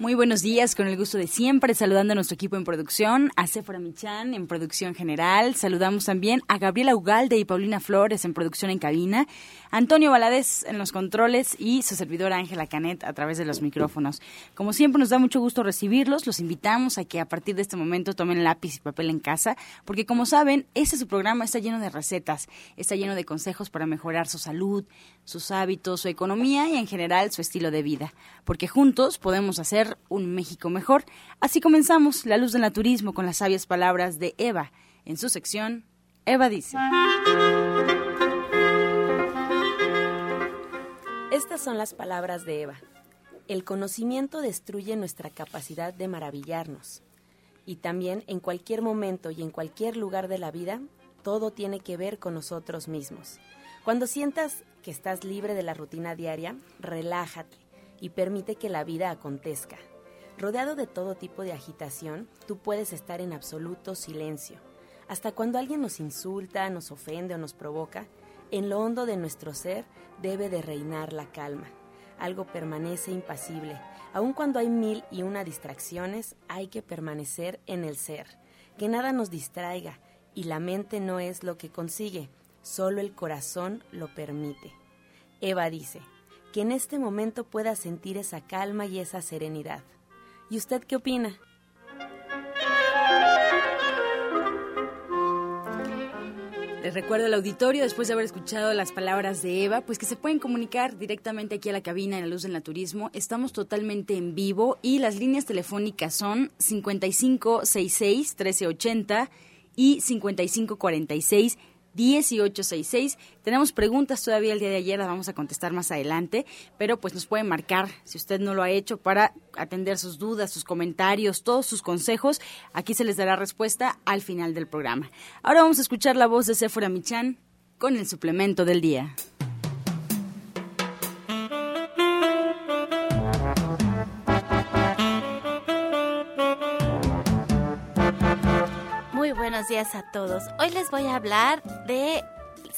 Muy buenos días, con el gusto de siempre, saludando a nuestro equipo en producción, a Sephora Michan en producción general, saludamos también a Gabriela Ugalde y Paulina Flores en producción en cabina, Antonio Valadez en los controles y su servidora Ángela Canet a través de los micrófonos. Como siempre nos da mucho gusto recibirlos, los invitamos a que a partir de este momento tomen lápiz y papel en casa, porque como saben, este su programa está lleno de recetas, está lleno de consejos para mejorar su salud, sus hábitos, su economía y en general su estilo de vida, porque juntos podemos hacer un México mejor. Así comenzamos La Luz del Naturismo con las sabias palabras de Eva en su sección Eva dice. Estas son las palabras de Eva. El conocimiento destruye nuestra capacidad de maravillarnos. Y también en cualquier momento y en cualquier lugar de la vida, todo tiene que ver con nosotros mismos. Cuando sientas que estás libre de la rutina diaria, relájate y permite que la vida acontezca. Rodeado de todo tipo de agitación, tú puedes estar en absoluto silencio. Hasta cuando alguien nos insulta, nos ofende o nos provoca, en lo hondo de nuestro ser debe de reinar la calma. Algo permanece impasible. Aun cuando hay mil y una distracciones, hay que permanecer en el ser. Que nada nos distraiga y la mente no es lo que consigue, solo el corazón lo permite. Eva dice, que en este momento pueda sentir esa calma y esa serenidad. ¿Y usted qué opina? Les recuerdo al auditorio, después de haber escuchado las palabras de Eva, pues que se pueden comunicar directamente aquí a la cabina en la luz del naturismo. Estamos totalmente en vivo y las líneas telefónicas son 5566-1380 y 5546 1866. Tenemos preguntas todavía el día de ayer, las vamos a contestar más adelante, pero pues nos pueden marcar si usted no lo ha hecho para atender sus dudas, sus comentarios, todos sus consejos. Aquí se les dará respuesta al final del programa. Ahora vamos a escuchar la voz de Sephora Michan con el suplemento del día. Buenos días a todos. Hoy les voy a hablar de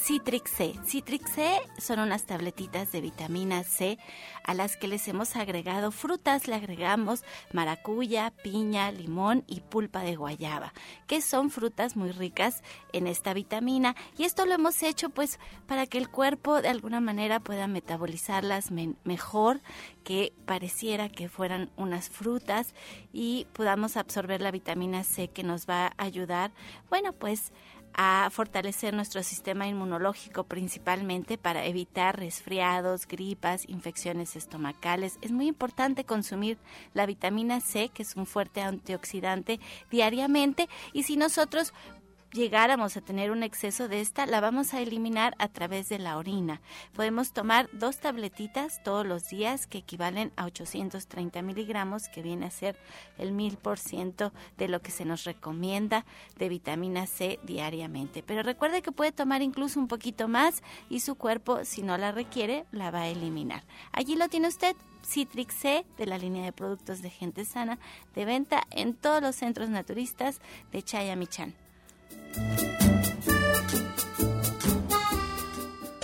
Citrix C. Citrix C son unas tabletitas de vitamina C a las que les hemos agregado frutas, le agregamos maracuya, piña, limón y pulpa de guayaba, que son frutas muy ricas en esta vitamina y esto lo hemos hecho pues para que el cuerpo de alguna manera pueda metabolizarlas mejor, que pareciera que fueran unas frutas y podamos absorber la vitamina C que nos va a ayudar, bueno, pues a fortalecer nuestro sistema inmunológico principalmente para evitar resfriados, gripas, infecciones estomacales. Es muy importante consumir la vitamina C, que es un fuerte antioxidante, diariamente y si nosotros llegáramos a tener un exceso de esta, la vamos a eliminar a través de la orina. Podemos tomar dos tabletitas todos los días que equivalen a 830 miligramos, que viene a ser el mil por ciento de lo que se nos recomienda de vitamina C diariamente. Pero recuerde que puede tomar incluso un poquito más y su cuerpo, si no la requiere, la va a eliminar. Allí lo tiene usted. Citrix C de la línea de productos de gente sana de venta en todos los centros naturistas de Thank you.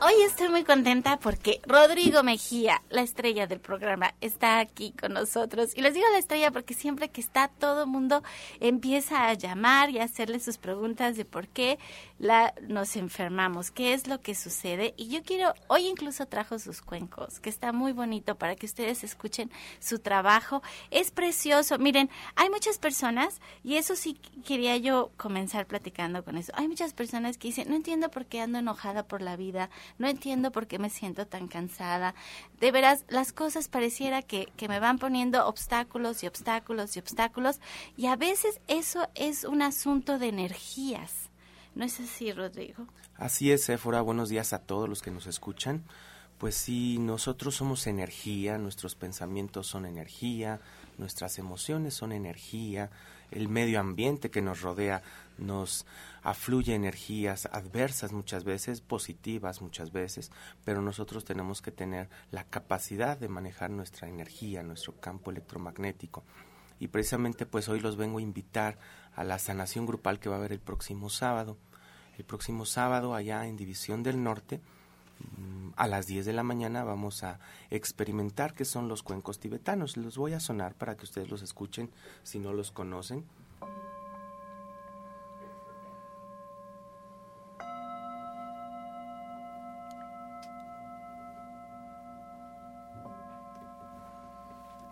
Hoy estoy muy contenta porque Rodrigo Mejía, la estrella del programa, está aquí con nosotros. Y les digo la estrella porque siempre que está todo mundo empieza a llamar y a hacerle sus preguntas de por qué la, nos enfermamos, qué es lo que sucede. Y yo quiero, hoy incluso trajo sus cuencos, que está muy bonito para que ustedes escuchen su trabajo. Es precioso. Miren, hay muchas personas, y eso sí quería yo comenzar platicando con eso. Hay muchas personas que dicen, no entiendo por qué ando enojada por la vida no entiendo por qué me siento tan cansada. De veras, las cosas pareciera que, que me van poniendo obstáculos y obstáculos y obstáculos y a veces eso es un asunto de energías. ¿No es así, Rodrigo? Así es, Éfora. Buenos días a todos los que nos escuchan. Pues sí, nosotros somos energía, nuestros pensamientos son energía, nuestras emociones son energía, el medio ambiente que nos rodea nos afluye energías adversas muchas veces, positivas muchas veces, pero nosotros tenemos que tener la capacidad de manejar nuestra energía, nuestro campo electromagnético. Y precisamente pues hoy los vengo a invitar a la sanación grupal que va a haber el próximo sábado. El próximo sábado allá en División del Norte, a las 10 de la mañana vamos a experimentar qué son los cuencos tibetanos. Los voy a sonar para que ustedes los escuchen si no los conocen.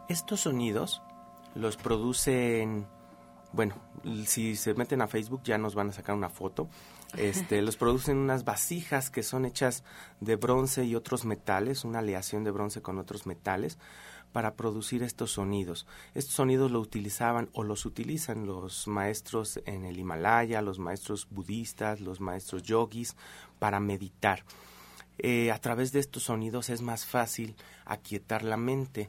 Estos sonidos los producen, bueno, si se meten a Facebook ya nos van a sacar una foto. Este, los producen unas vasijas que son hechas de bronce y otros metales, una aleación de bronce con otros metales para producir estos sonidos. Estos sonidos lo utilizaban o los utilizan los maestros en el Himalaya, los maestros budistas, los maestros yogis para meditar. Eh, a través de estos sonidos es más fácil aquietar la mente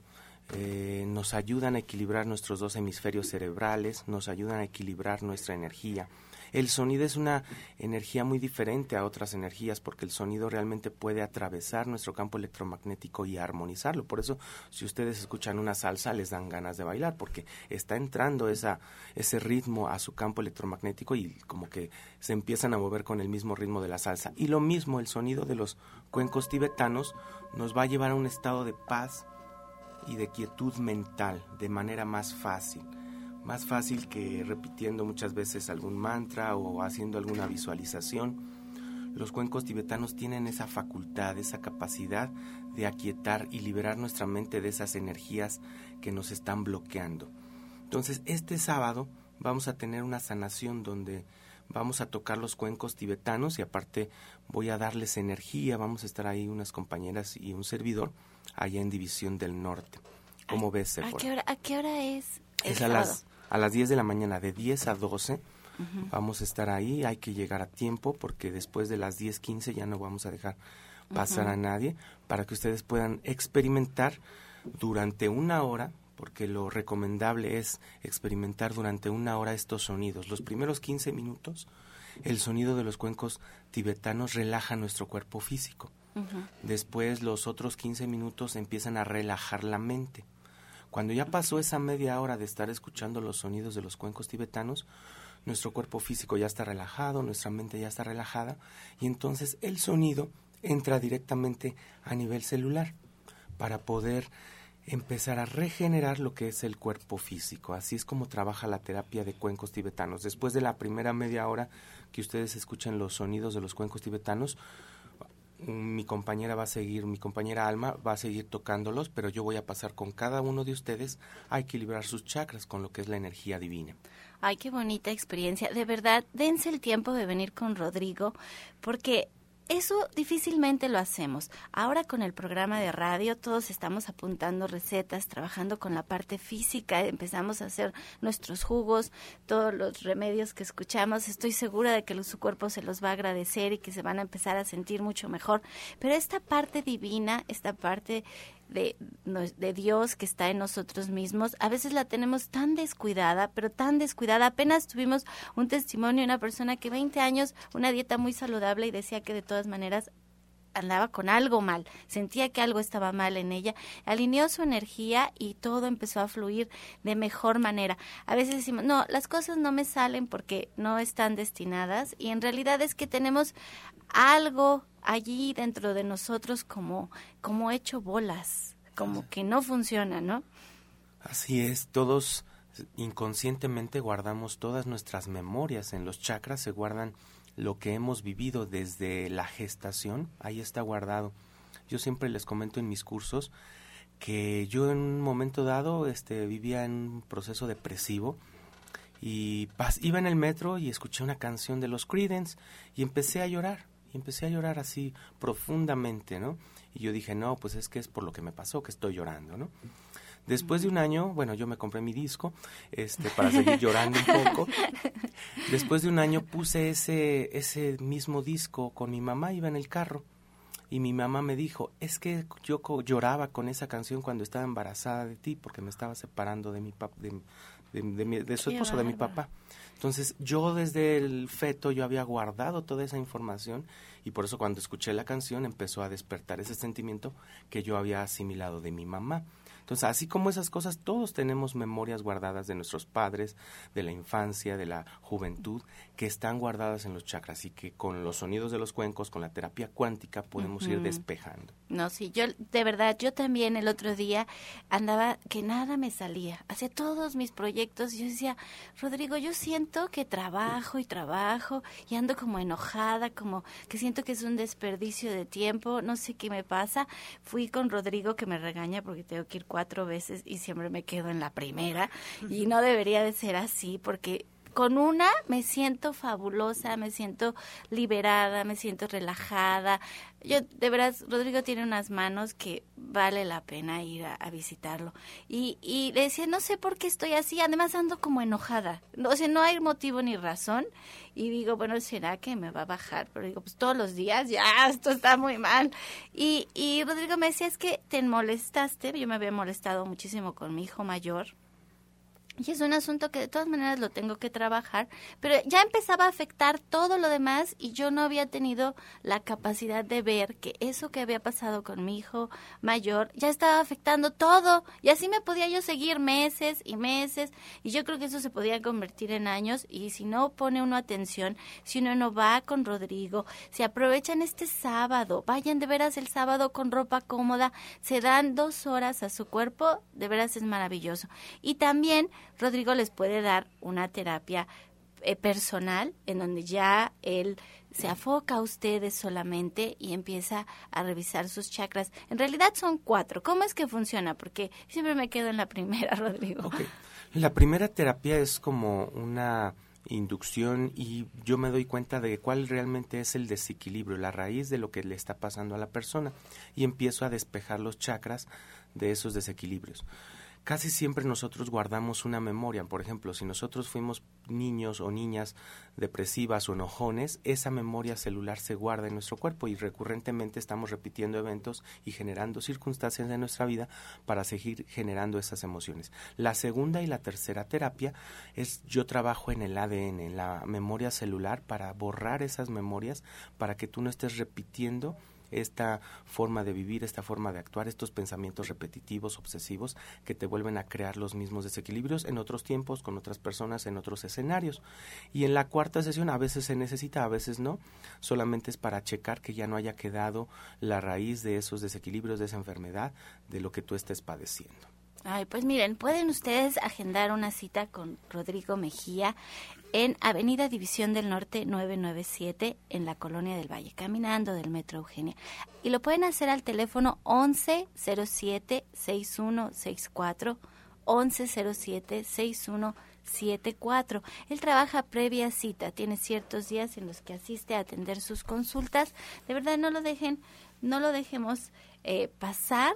eh, nos ayudan a equilibrar nuestros dos hemisferios cerebrales, nos ayudan a equilibrar nuestra energía. El sonido es una energía muy diferente a otras energías porque el sonido realmente puede atravesar nuestro campo electromagnético y armonizarlo. Por eso, si ustedes escuchan una salsa, les dan ganas de bailar porque está entrando esa, ese ritmo a su campo electromagnético y como que se empiezan a mover con el mismo ritmo de la salsa. Y lo mismo, el sonido de los cuencos tibetanos nos va a llevar a un estado de paz, y de quietud mental de manera más fácil. Más fácil que repitiendo muchas veces algún mantra o haciendo alguna visualización. Los cuencos tibetanos tienen esa facultad, esa capacidad de aquietar y liberar nuestra mente de esas energías que nos están bloqueando. Entonces, este sábado vamos a tener una sanación donde vamos a tocar los cuencos tibetanos y aparte voy a darles energía, vamos a estar ahí unas compañeras y un servidor allá en División del Norte. ¿Cómo ves, ¿a qué, hora, ¿A qué hora es? es a las, a las 10 de la mañana, de 10 a 12. Vamos a estar ahí, hay que llegar a tiempo porque después de las 10.15 ya no vamos a dejar pasar a nadie para que ustedes puedan experimentar durante una hora, porque lo recomendable es experimentar durante una hora estos sonidos. Los primeros 15 minutos, el sonido de los cuencos tibetanos relaja nuestro cuerpo físico. Después los otros 15 minutos empiezan a relajar la mente. Cuando ya pasó esa media hora de estar escuchando los sonidos de los cuencos tibetanos, nuestro cuerpo físico ya está relajado, nuestra mente ya está relajada y entonces el sonido entra directamente a nivel celular para poder empezar a regenerar lo que es el cuerpo físico. Así es como trabaja la terapia de cuencos tibetanos. Después de la primera media hora que ustedes escuchan los sonidos de los cuencos tibetanos, mi compañera va a seguir, mi compañera Alma va a seguir tocándolos, pero yo voy a pasar con cada uno de ustedes a equilibrar sus chakras con lo que es la energía divina. Ay, qué bonita experiencia. De verdad, dense el tiempo de venir con Rodrigo, porque eso difícilmente lo hacemos. Ahora con el programa de radio todos estamos apuntando recetas, trabajando con la parte física, empezamos a hacer nuestros jugos, todos los remedios que escuchamos. Estoy segura de que su cuerpo se los va a agradecer y que se van a empezar a sentir mucho mejor. Pero esta parte divina, esta parte de, de, Dios que está en nosotros mismos, a veces la tenemos tan descuidada, pero tan descuidada. Apenas tuvimos un testimonio de una persona que 20 años, una dieta muy saludable y decía que de todas maneras andaba con algo mal, sentía que algo estaba mal en ella, alineó su energía y todo empezó a fluir de mejor manera. A veces decimos, no, las cosas no me salen porque no están destinadas y en realidad es que tenemos algo allí dentro de nosotros como, como hecho bolas, como que no funciona, ¿no? Así es, todos inconscientemente guardamos todas nuestras memorias. En los chakras se guardan lo que hemos vivido desde la gestación, ahí está guardado. Yo siempre les comento en mis cursos que yo en un momento dado este, vivía en un proceso depresivo y iba en el metro y escuché una canción de los Creedence y empecé a llorar y empecé a llorar así profundamente, ¿no? Y yo dije, no, pues es que es por lo que me pasó que estoy llorando, ¿no? Después de un año, bueno, yo me compré mi disco este, para seguir llorando un poco. Después de un año puse ese, ese mismo disco con mi mamá, iba en el carro. Y mi mamá me dijo, es que yo lloraba con esa canción cuando estaba embarazada de ti, porque me estaba separando de mi, de, de, de su esposo, de mi papá. Entonces yo desde el feto yo había guardado toda esa información y por eso cuando escuché la canción empezó a despertar ese sentimiento que yo había asimilado de mi mamá. Entonces, así como esas cosas, todos tenemos memorias guardadas de nuestros padres, de la infancia, de la juventud, que están guardadas en los chakras y que con los sonidos de los cuencos, con la terapia cuántica, podemos ir despejando. No, sí, yo de verdad, yo también el otro día andaba que nada me salía, hacía todos mis proyectos y yo decía, Rodrigo, yo siento que trabajo y trabajo y ando como enojada, como que siento que es un desperdicio de tiempo, no sé qué me pasa. Fui con Rodrigo que me regaña porque tengo que ir cuatro veces y siempre me quedo en la primera y no debería de ser así porque con una me siento fabulosa, me siento liberada, me siento relajada. Yo, de verdad, Rodrigo tiene unas manos que vale la pena ir a, visitarlo. Y, y le decía, no sé por qué estoy así, además ando como enojada. O sea, no hay motivo ni razón. Y digo, bueno, ¿será que me va a bajar? Pero digo, pues todos los días, ya, esto está muy mal. Y, y Rodrigo me decía, es que te molestaste. Yo me había molestado muchísimo con mi hijo mayor y es un asunto que de todas maneras lo tengo que trabajar, pero ya empezaba a afectar todo lo demás y yo no había tenido la capacidad de ver que eso que había pasado con mi hijo mayor ya estaba afectando todo. Y así me podía yo seguir meses y meses y yo creo que eso se podía convertir en años y si no pone uno atención, si uno no va con Rodrigo, si aprovechan este sábado, vayan de veras el sábado con ropa cómoda, se dan dos horas a su cuerpo, de veras es maravilloso. Y también Rodrigo les puede dar una terapia eh, personal en donde ya él se afoca a ustedes solamente y empieza a revisar sus chakras. En realidad son cuatro. ¿Cómo es que funciona? Porque siempre me quedo en la primera, Rodrigo. La primera terapia es como una inducción y yo me doy cuenta de cuál realmente es el desequilibrio, la raíz de lo que le está pasando a la persona y empiezo a despejar los chakras de esos desequilibrios casi siempre nosotros guardamos una memoria. Por ejemplo, si nosotros fuimos niños o niñas depresivas o enojones, esa memoria celular se guarda en nuestro cuerpo y recurrentemente estamos repitiendo eventos y generando circunstancias de nuestra vida para seguir generando esas emociones. La segunda y la tercera terapia es yo trabajo en el ADN, en la memoria celular, para borrar esas memorias, para que tú no estés repitiendo esta forma de vivir, esta forma de actuar, estos pensamientos repetitivos, obsesivos, que te vuelven a crear los mismos desequilibrios en otros tiempos, con otras personas, en otros escenarios. Y en la cuarta sesión a veces se necesita, a veces no, solamente es para checar que ya no haya quedado la raíz de esos desequilibrios, de esa enfermedad, de lo que tú estés padeciendo. Ay, pues miren, pueden ustedes agendar una cita con Rodrigo Mejía en Avenida División del Norte 997 en la Colonia del Valle, caminando del Metro Eugenia. Y lo pueden hacer al teléfono 1107 6164 1107-6174. Él trabaja previa cita, tiene ciertos días en los que asiste a atender sus consultas. De verdad, no lo dejen, no lo dejemos eh, pasar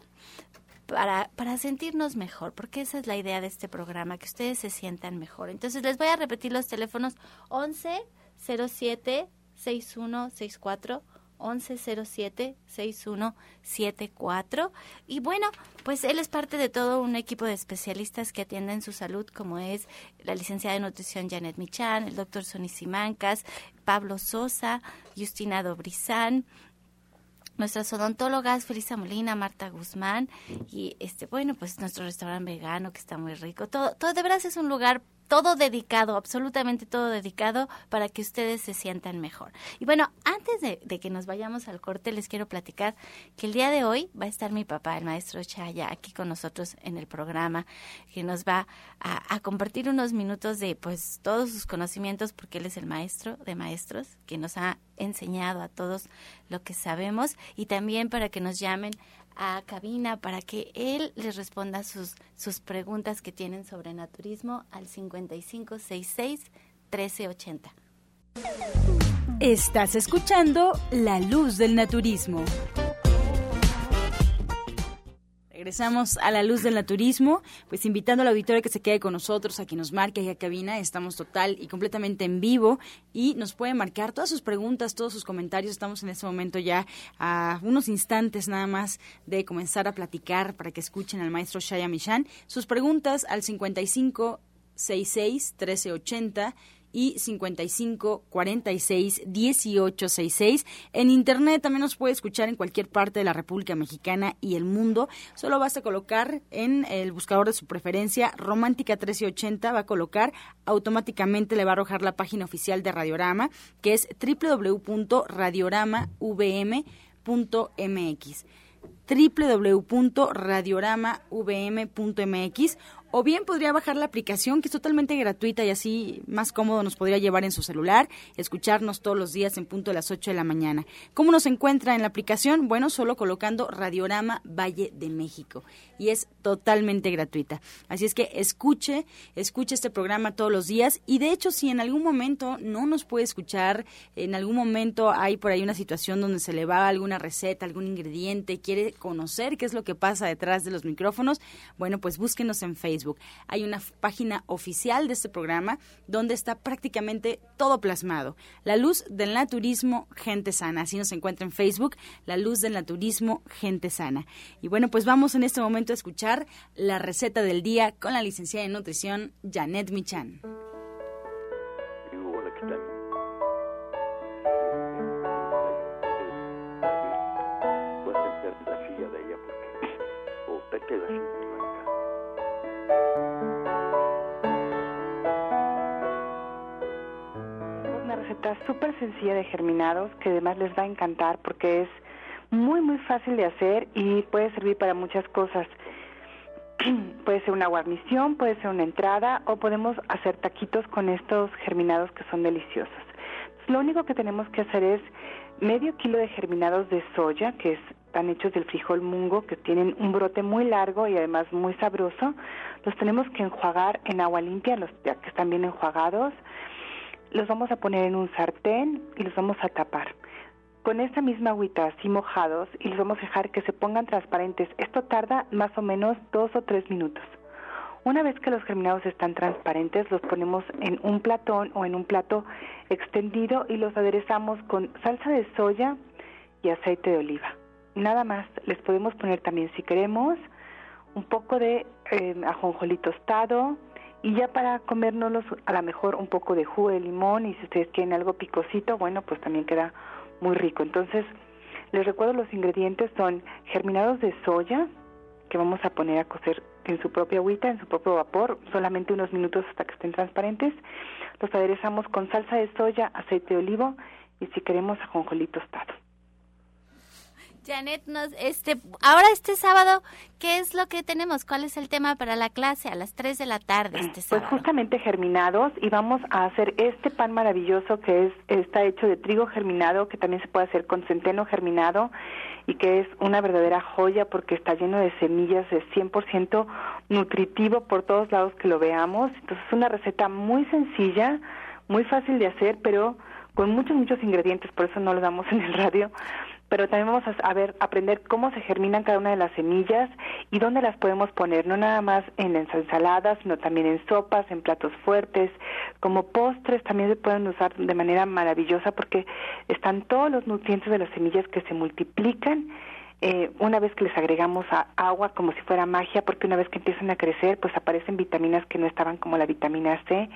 para, para sentirnos mejor, porque esa es la idea de este programa, que ustedes se sientan mejor. Entonces les voy a repetir los teléfonos 11 07 6164 1107-6174. Y bueno, pues él es parte de todo un equipo de especialistas que atienden su salud, como es la licenciada de nutrición Janet Michan, el doctor Sonny Simancas, Pablo Sosa, Justina Dobrizán, nuestras odontólogas Felisa Molina, Marta Guzmán y este bueno pues nuestro restaurante vegano que está muy rico. Todo, todo de verdad es un lugar todo dedicado, absolutamente todo dedicado para que ustedes se sientan mejor. Y bueno, antes de, que nos vayamos al corte, les quiero platicar que el día de hoy va a estar mi papá, el maestro Chaya, aquí con nosotros en el programa, que nos va a, a compartir unos minutos de pues todos sus conocimientos, porque él es el maestro de maestros, que nos ha enseñado a todos lo que sabemos y también para que nos llamen a cabina para que él les responda sus, sus preguntas que tienen sobre naturismo al 5566 1380. Estás escuchando La Luz del Naturismo. Regresamos a la luz del naturismo, pues invitando al auditorio que se quede con nosotros, a que nos marque a cabina. Estamos total y completamente en vivo y nos puede marcar todas sus preguntas, todos sus comentarios. Estamos en este momento ya a unos instantes nada más de comenzar a platicar para que escuchen al maestro Shaya Mishan. Sus preguntas al 55 66 1380 y 55 46 18 66. En internet también nos puede escuchar en cualquier parte de la República Mexicana y el mundo. Solo basta colocar en el buscador de su preferencia Romántica 1380, va a colocar automáticamente le va a arrojar la página oficial de Radiorama, que es www.radioramavm.mx www.radioramavm.mx o bien podría bajar la aplicación que es totalmente gratuita y así más cómodo nos podría llevar en su celular, escucharnos todos los días en punto de las 8 de la mañana. ¿Cómo nos encuentra en la aplicación? Bueno, solo colocando Radiorama Valle de México y es totalmente gratuita. Así es que escuche, escuche este programa todos los días y de hecho si en algún momento no nos puede escuchar, en algún momento hay por ahí una situación donde se le va alguna receta, algún ingrediente, quiere conocer qué es lo que pasa detrás de los micrófonos, bueno, pues búsquenos en Facebook hay una página oficial de este programa donde está prácticamente todo plasmado. La luz del naturismo, gente sana. Así nos encuentra en Facebook, La luz del naturismo, gente sana. Y bueno, pues vamos en este momento a escuchar la receta del día con la licenciada en nutrición, Janet Michan. Súper sencilla de germinados que además les va a encantar porque es muy muy fácil de hacer y puede servir para muchas cosas. puede ser una guarnición, puede ser una entrada o podemos hacer taquitos con estos germinados que son deliciosos. lo único que tenemos que hacer es medio kilo de germinados de soya, que están hechos del frijol mungo, que tienen un brote muy largo y además muy sabroso. Los tenemos que enjuagar en agua limpia, los ya que están bien enjuagados los vamos a poner en un sartén y los vamos a tapar. Con esta misma agüita así mojados y los vamos a dejar que se pongan transparentes. Esto tarda más o menos dos o tres minutos. Una vez que los germinados están transparentes, los ponemos en un platón o en un plato extendido y los aderezamos con salsa de soya y aceite de oliva. Nada más, les podemos poner también si queremos un poco de eh, ajonjolí tostado, y ya para comérnoslos, a lo mejor un poco de jugo de limón y si ustedes quieren algo picosito, bueno, pues también queda muy rico. Entonces, les recuerdo los ingredientes son germinados de soya, que vamos a poner a cocer en su propia agüita, en su propio vapor, solamente unos minutos hasta que estén transparentes. Los aderezamos con salsa de soya, aceite de olivo y si queremos ajonjolí tostado. Janet, nos, este, ahora este sábado, ¿qué es lo que tenemos? ¿Cuál es el tema para la clase a las 3 de la tarde este pues sábado? Pues justamente germinados y vamos a hacer este pan maravilloso que es está hecho de trigo germinado, que también se puede hacer con centeno germinado y que es una verdadera joya porque está lleno de semillas, es 100% nutritivo por todos lados que lo veamos. Entonces es una receta muy sencilla, muy fácil de hacer, pero con muchos, muchos ingredientes, por eso no lo damos en el radio, pero también vamos a, ver, aprender cómo se germinan cada una de las semillas y dónde las podemos poner, no nada más en ensaladas, sino también en sopas, en platos fuertes, como postres también se pueden usar de manera maravillosa porque están todos los nutrientes de las semillas que se multiplican eh, una vez que les agregamos agua como si fuera magia, porque una vez que empiezan a crecer, pues aparecen vitaminas que no estaban como la vitamina C.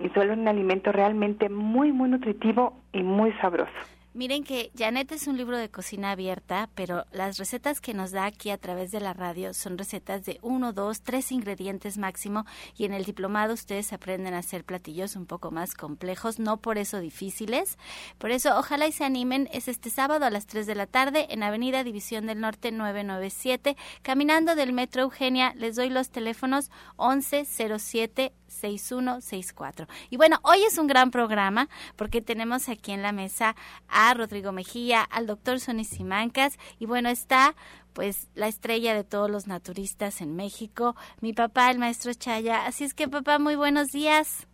Y solo un alimento realmente muy, muy nutritivo y muy sabroso. Miren que Janet es un libro de cocina abierta, pero las recetas que nos da aquí a través de la radio son recetas de uno, dos, tres ingredientes máximo y en el diplomado ustedes aprenden a hacer platillos un poco más complejos, no por eso difíciles. Por eso ojalá y se animen, es este sábado a las 3 de la tarde en Avenida División del Norte 997, caminando del Metro Eugenia, les doy los teléfonos 1107 6164. Y bueno, hoy es un gran programa porque tenemos aquí en la mesa a Rodrigo Mejía, al doctor Sonny Simancas y bueno, está pues la estrella de todos los naturistas en México, mi papá, el maestro Chaya. Así es que papá, muy buenos días.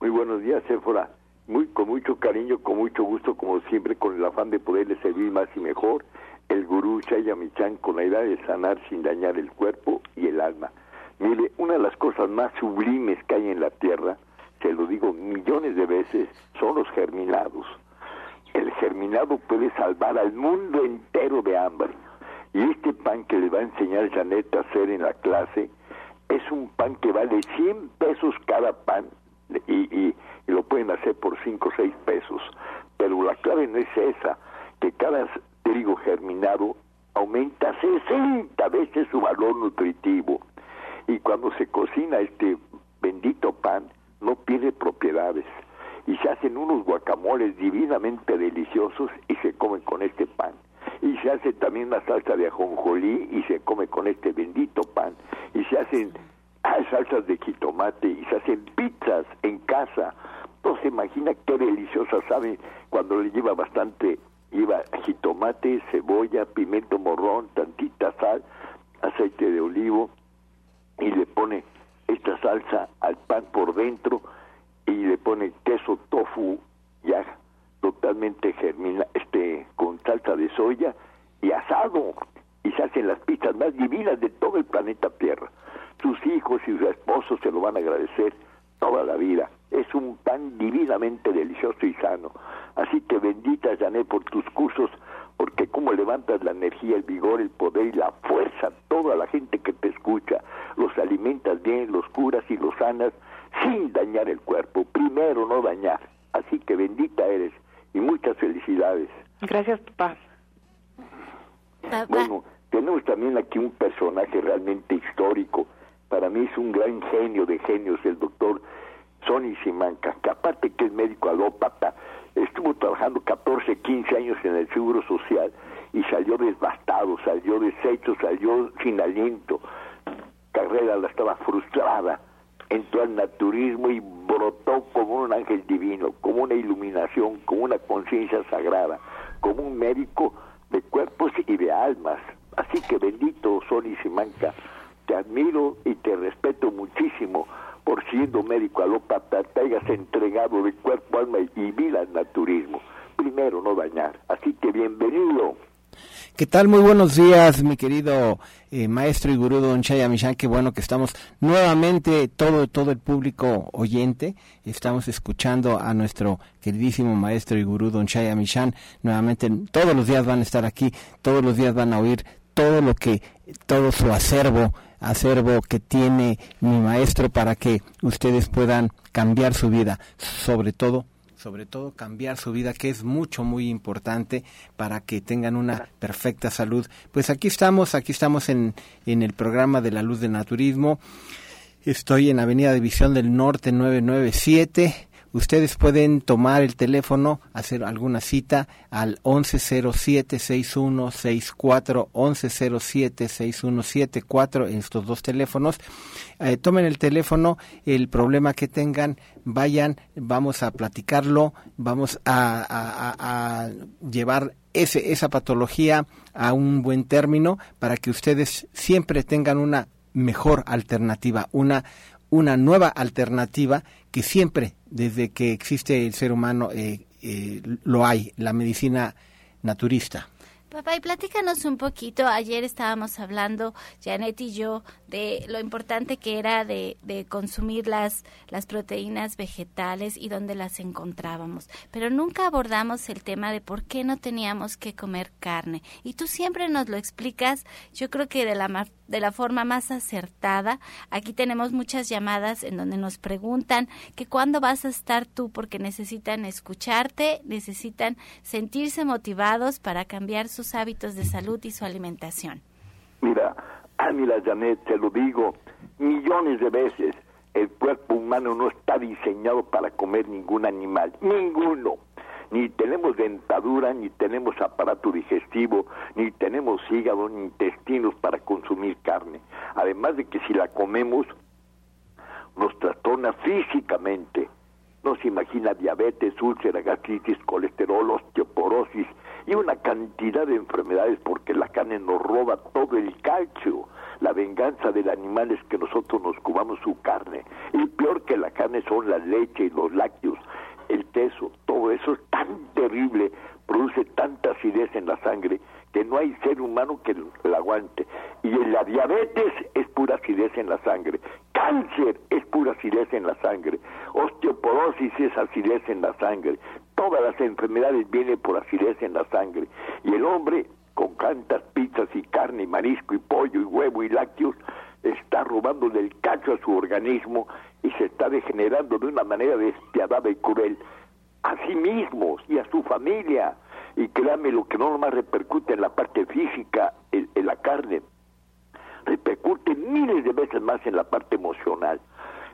Muy buenos días, Éfora. Muy, con mucho cariño, con mucho gusto, como siempre, con el afán de poderle servir más y mejor, el gurú Chaya Michan con la idea de sanar sin dañar el cuerpo y el alma. Mire, una de las cosas más sublimes que hay en la tierra, se lo digo millones de veces, son los germinados. El germinado puede salvar al mundo entero de hambre. Y este pan que le va a enseñar Janet a hacer en la clase es un pan que vale 100 pesos cada pan y, lo pueden hacer por 5 o 6 pesos. Pero la clave no es esa, que cada trigo germinado aumenta 60 veces su valor nutritivo y cuando se cocina este bendito pan no pierde propiedades. Y se hacen unos guacamoles divinamente deliciosos y se comen con este pan. Y se hace también una salsa de ajonjolí y se come con este bendito pan. Y se hacen ah, salsas de jitomate y se hacen pizzas en casa. No se imagina qué deliciosa sabe cuando le lleva bastante lleva jitomate cebolla pimiento morrón tantita sal aceite de olivo y le pone esta salsa al pan por dentro y le pone queso tofu ya totalmente germina, este con salsa de soya y asado y se hacen las pizzas más divinas de todo el planeta Tierra. Sus hijos y sus esposos se lo van a agradecer toda la vida. Es un pan divinamente delicioso y sano. Así que bendita Janet por tus cursos porque cómo levantas la energía, el vigor, el poder y la fuerza, toda la gente que te escucha, los alimentas bien, los curas y los sanas sin dañar el cuerpo, primero no dañar. Así que bendita eres y muchas felicidades. Gracias, papá. Bueno, tenemos también aquí un personaje realmente histórico. Para mí es un gran genio de genios, el doctor Sonny Simanca, que aparte que es médico alópata, estuvo trabajando 14, 15 años en el Seguro Social y salió devastado, salió deshecho, salió sin aliento. Carrera la estaba frustrada, entró al naturismo y brotó como un ángel divino, como una iluminación, como una conciencia sagrada, como un médico de cuerpos y de almas. Así que bendito Sony Simanca, te admiro y te respeto muchísimo por siendo médico alópata te hayas entregado de cuerpo, alma y vida al naturismo. Primero, no dañar. Así que bienvenido. ¿Qué tal? Muy buenos días, mi querido eh, maestro y gurú Don Chaya Michan. Qué bueno que estamos nuevamente, todo, todo el público oyente, estamos escuchando a nuestro queridísimo maestro y gurú Don Chaya Michan. Nuevamente, todos los días van a estar aquí, todos los días van a oír todo lo que, todo su acervo acervo que tiene mi maestro para que ustedes puedan cambiar su vida, sobre todo sobre todo cambiar su vida, que es mucho, muy importante para que tengan una perfecta salud. Pues aquí estamos, aquí estamos en, en el programa de la luz del naturismo. Estoy en Avenida División del Norte 997 ustedes pueden tomar el teléfono, hacer alguna cita al 1107-6164, 1107-6174 en estos dos teléfonos. Eh, tomen el teléfono, el problema que tengan, vayan, vamos a platicarlo, vamos a, llevar ese, esa patología a un buen término para que ustedes siempre tengan una mejor alternativa, una, una nueva alternativa que siempre, desde que existe el ser humano, eh, eh, lo hay, la medicina naturista. Papá, y platícanos un poquito. Ayer estábamos hablando, Janet y yo, de lo importante que era de, de, consumir las, las proteínas vegetales y dónde las encontrábamos. Pero nunca abordamos el tema de por qué no teníamos que comer carne. Y tú siempre nos lo explicas, yo creo que de la, de la forma más acertada. Aquí tenemos muchas llamadas en donde nos preguntan que cuándo vas a estar tú porque necesitan escucharte, necesitan sentirse motivados para cambiar sus hábitos de salud y su alimentación. Mira, mira, Janet, te lo digo millones de veces. El cuerpo humano no está diseñado para comer ningún animal, ninguno. Ni tenemos dentadura, ni tenemos aparato digestivo, ni tenemos hígado, ni intestinos para consumir carne. Además de que si la comemos, nos trastorna físicamente. No se imagina diabetes, úlcera, gastritis, colesterol, osteoporosis, y una cantidad de enfermedades porque la carne nos roba todo el calcio. La venganza del animal es que nosotros nos cubamos su carne. Y peor que la carne son la leche y los lácteos, el queso, todo eso es tan terrible, produce tanta acidez en la sangre que no hay ser humano que la aguante. Y la diabetes es pura acidez en la sangre. Cáncer es pura acidez en la sangre. Osteoporosis es acidez en la sangre. Todas las enfermedades vienen por acidez en la sangre. Y el hombre, con tantas pizzas y carne y marisco y pollo y huevo y lácteos, está robando del cacho a su organismo y se está degenerando de una manera despiadada y cruel a sí mismos y a su familia y créame lo que no nomás repercute en la parte física, en, la carne, repercute miles de veces más en la parte emocional.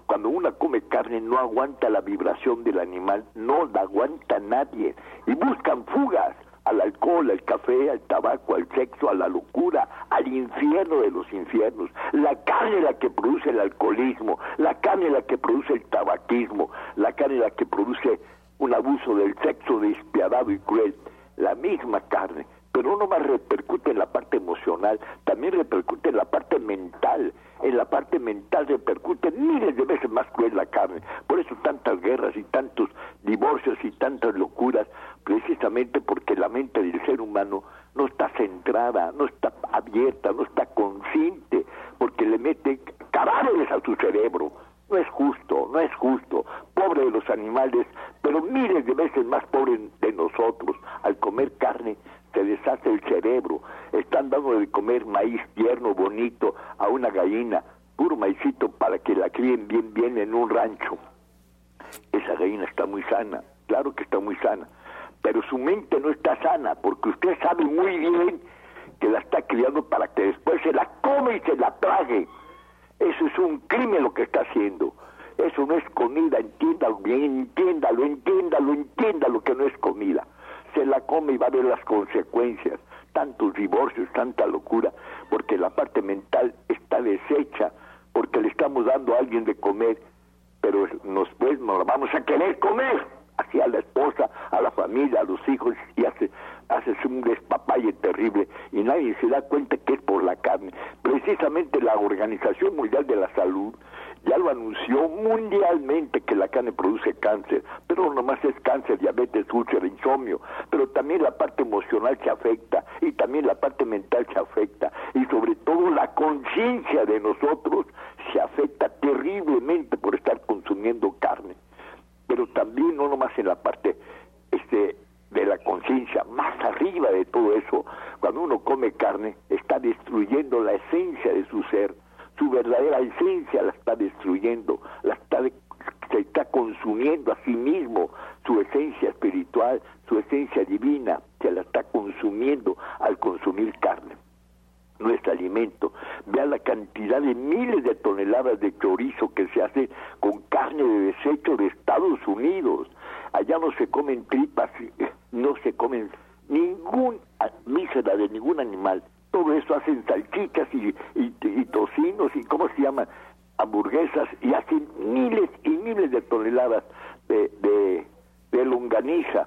Cuando una come carne no aguanta la vibración del animal, no la aguanta nadie y buscan fugas al alcohol, al café, al tabaco, al sexo, a la locura, al infierno de los infiernos. La carne la que produce el alcoholismo, la carne la que produce el tabaquismo, la carne la que produce un abuso del sexo despiadado y cruel la misma carne, pero no más repercute en la parte emocional, también repercute en la parte mental. En la parte mental repercute miles de veces más cruel la carne. Por eso tantas guerras y tantos divorcios y tantas locuras, precisamente porque la mente del ser humano no está centrada, no está abierta, no está consciente, porque le mete cadáveres a su cerebro. No es justo, no es justo. Pobre de los animales, pero miles de veces más pobre de nosotros. Al comer carne se deshace el cerebro. Están dando de comer maíz tierno, bonito, a una gallina, puro maicito para que la críen bien, bien en un rancho. Esa gallina está muy sana, claro que está muy sana, pero su mente no está sana porque usted sabe muy bien que la está criando para que después se la come y se la trague. Eso es un crimen lo que está haciendo. Eso no es comida, entiéndalo bien, entiéndalo, entiéndalo, entiéndalo que no es comida. Se la come y va a ver las consecuencias, tantos divorcios, tanta locura, porque la parte mental está deshecha, porque le estamos dando a alguien de comer, pero nos, pues, nos vamos a querer comer hacia la esposa, a la familia, a los hijos, y hace, haces un despapalle terrible y nadie se da cuenta que es por la carne. Precisamente la Organización Mundial de la Salud ya lo anunció mundialmente que la carne produce cáncer, pero no nomás es cáncer, diabetes, úlcera, insomnio, pero también la parte emocional se afecta y también la parte mental se afecta y sobre todo la conciencia de nosotros se afecta terriblemente por estar consumiendo carne pero también no nomás en la parte este de la conciencia, más arriba de todo eso, cuando uno come carne, está destruyendo la esencia de su ser, su verdadera esencia la está destruyendo, la está se está consumiendo a sí mismo, su esencia espiritual, su esencia divina, se la está consumiendo al consumir carne nuestro alimento. Vea la cantidad de miles de toneladas de chorizo que se hace con carne de desecho de Estados Unidos. Allá no se comen tripas, eh, no se comen ningún mísera de ningún animal. Todo eso hacen salchichas y, y, tocinos y cómo se llama hamburguesas y hacen miles y miles de toneladas de, de, de longaniza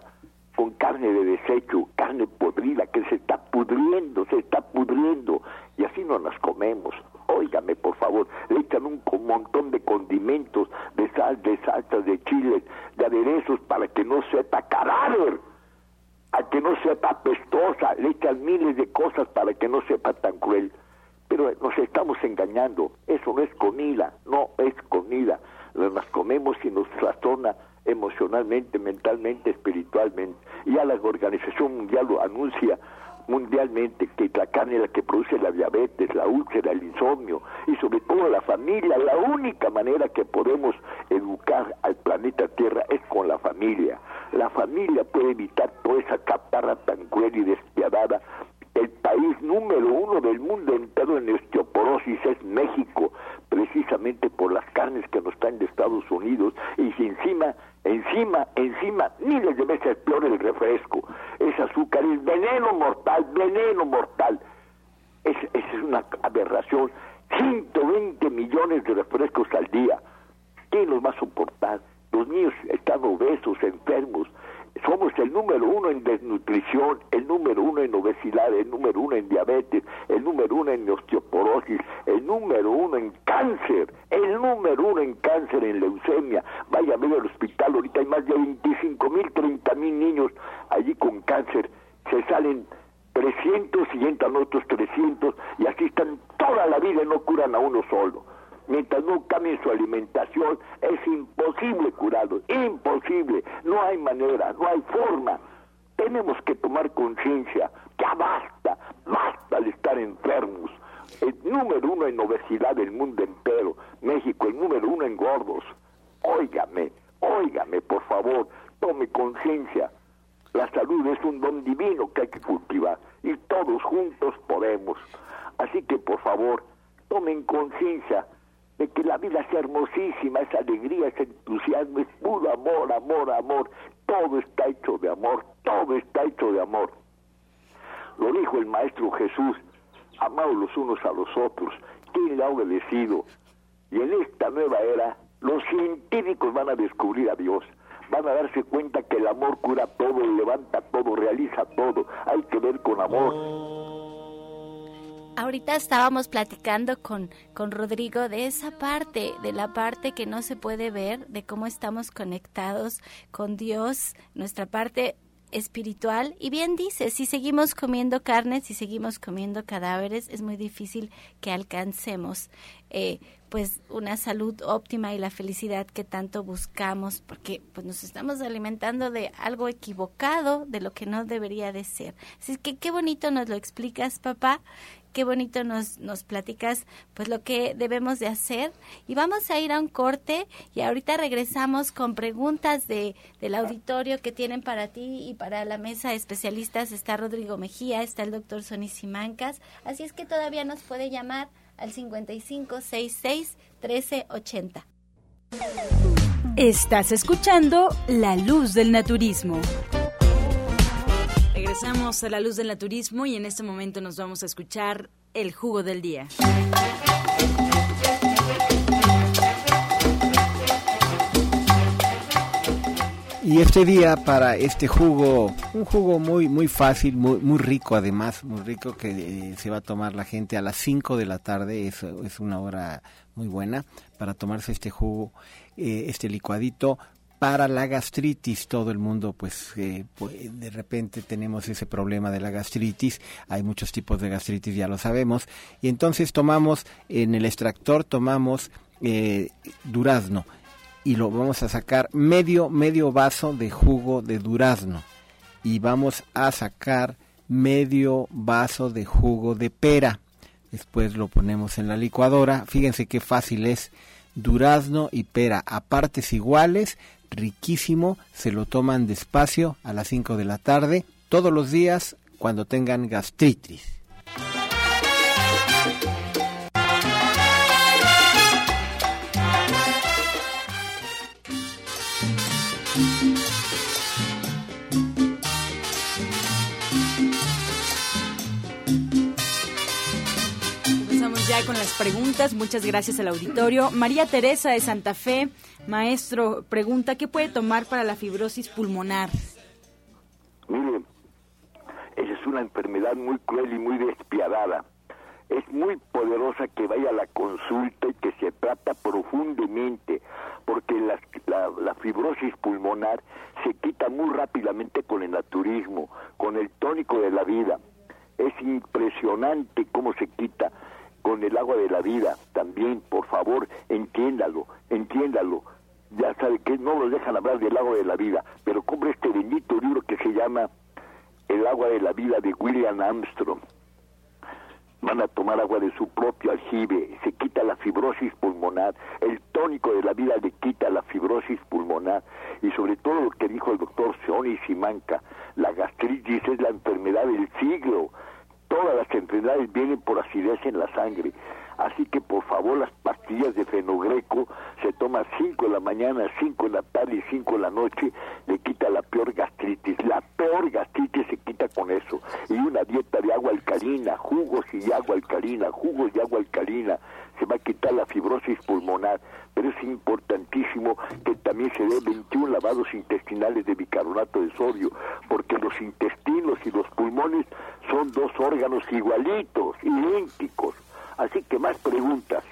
con carne de desecho, carne podrida que se está pudriendo, se está pudriendo y así no las comemos. Óigame, por favor, le echan un montón de condimentos, de sal, de salsas, de chiles, de aderezos para que no sepa cadáver, a que no sepa pestosa, le echan miles de cosas para que no sepa tan cruel. Pero nos estamos engañando, eso no es comida, no es comida, las comemos y nos trastorna emocionalmente, mentalmente, espiritualmente. Ya la Organización Mundial lo anuncia mundialmente que la carne es la que produce la diabetes, la úlcera, el insomnio y sobre todo la familia. La única manera que podemos educar al planeta Tierra es con la familia. La familia puede evitar toda esa caparra tan cruel y despiadada. El país número uno del mundo entero en osteoporosis es México, precisamente por las carnes que nos traen de Estados Y si encima Encima, encima, miles de veces peor el refresco. Ese azúcar es veneno mortal, veneno mortal. Es, es una aberración. 120 millones de refrescos al día. ¿Quién los va a soportar? Los niños están obesos, enfermos, somos el número uno en desnutrición, el número uno en obesidad, el número uno en diabetes, el número uno en osteoporosis, el número uno en cáncer, el número uno en cáncer, en leucemia. Vaya a ver al hospital, ahorita hay más de 25 mil, 30 mil niños allí con cáncer. Se salen 300 y entran otros 300 y así están toda la vida y no curan a uno solo mientras no cambien su alimentación, es imposible curarlos, imposible, no hay manera, no hay forma. Tenemos que tomar conciencia, ya basta, basta de estar enfermos. El número uno en obesidad del mundo entero, México, el número uno en gordos. Óigame, óigame, por favor, tome conciencia. La salud es un don divino que hay que cultivar y todos juntos podemos. Así que, por favor, tomen conciencia de que la vida es hermosísima, es alegría, es entusiasmo, es puro amor, amor, amor. Todo está hecho de amor, todo está hecho de amor. Lo dijo el Maestro Jesús, amados los unos a los otros. ¿Quién le ha obedecido? Y en esta nueva era, los científicos van a descubrir a Dios. Van a darse cuenta que el amor cura todo, levanta todo, realiza todo. Hay que ver con amor Ahorita estábamos platicando con, con Rodrigo de esa parte, de la parte que no se puede ver, de cómo estamos conectados con Dios, nuestra parte espiritual. Y bien dice, si seguimos comiendo carne, si seguimos comiendo cadáveres, es muy difícil que alcancemos eh, pues una salud óptima y la felicidad que tanto buscamos, porque pues nos estamos alimentando de algo equivocado, de lo que no debería de ser. Así que qué bonito nos lo explicas, papá, qué bonito nos, nos platicas pues lo que debemos de hacer y vamos a ir a un corte y ahorita regresamos con preguntas de, del auditorio que tienen para ti y para la mesa de especialistas está Rodrigo Mejía, está el doctor Sonny Simancas, así es que todavía nos puede llamar al 5566 1380. Estás escuchando La Luz del Naturismo. Regresamos a la luz del naturismo y en este momento nos vamos a escuchar el jugo del día. Y este día para este jugo, un jugo muy muy fácil, muy muy rico además, muy rico que eh, se va a tomar la gente a las 5 de la tarde, es, es una hora muy buena para tomarse este jugo, eh, este licuadito para la gastritis. Todo el mundo, pues, eh, pues, de repente tenemos ese problema de la gastritis. Hay muchos tipos de gastritis, ya lo sabemos. Y entonces tomamos, en el extractor tomamos eh, durazno y lo vamos a sacar medio, medio vaso de jugo de durazno. Y vamos a sacar medio vaso de jugo de pera. Después lo ponemos en la licuadora. Fíjense qué fácil es durazno y pera a partes iguales riquísimo, se lo toman despacio a las 5 de la tarde, todos los días cuando tengan gastritis. Con las preguntas. Muchas gracias al auditorio. María Teresa de Santa Fe, maestro, pregunta, ¿qué puede tomar para la fibrosis pulmonar? Mire, esa es una enfermedad muy cruel y muy despiadada. Es muy poderosa que vaya a la consulta y que se trata profundamente, porque la, la fibrosis pulmonar se quita muy rápidamente con el naturismo, con el tónico de la vida. Es impresionante cómo se quita con el agua de la vida. También, por favor, entiéndalo, entiéndalo. Ya sabe que no lo dejan hablar del agua de la vida, pero compre este bendito libro que se llama El agua de la vida de William Armstrong. Van a tomar agua de su propio aljibe, se quita la fibrosis pulmonar, el tónico de la vida le quita la fibrosis pulmonar y sobre todo lo que dijo el doctor Seoni Simanca, la gastritis es la enfermedad del siglo, todas las enfermedades vienen por acidez en la sangre. Así que por favor las pastillas de fenogreco se toma 5 en la mañana, 5 en la tarde y 5 en la noche, le quita la peor gastritis. La peor gastritis se quita con eso. Y una dieta de agua alcalina, jugos y agua alcalina, jugos y agua alcalina, va a quitar la fibrosis pulmonar. Pero es importantísimo que también se dé 21 lavados intestinales de bicarbonato de sodio, porque los intestinos y los pulmones son dos órganos igualitos, idénticos. Así que más preguntas.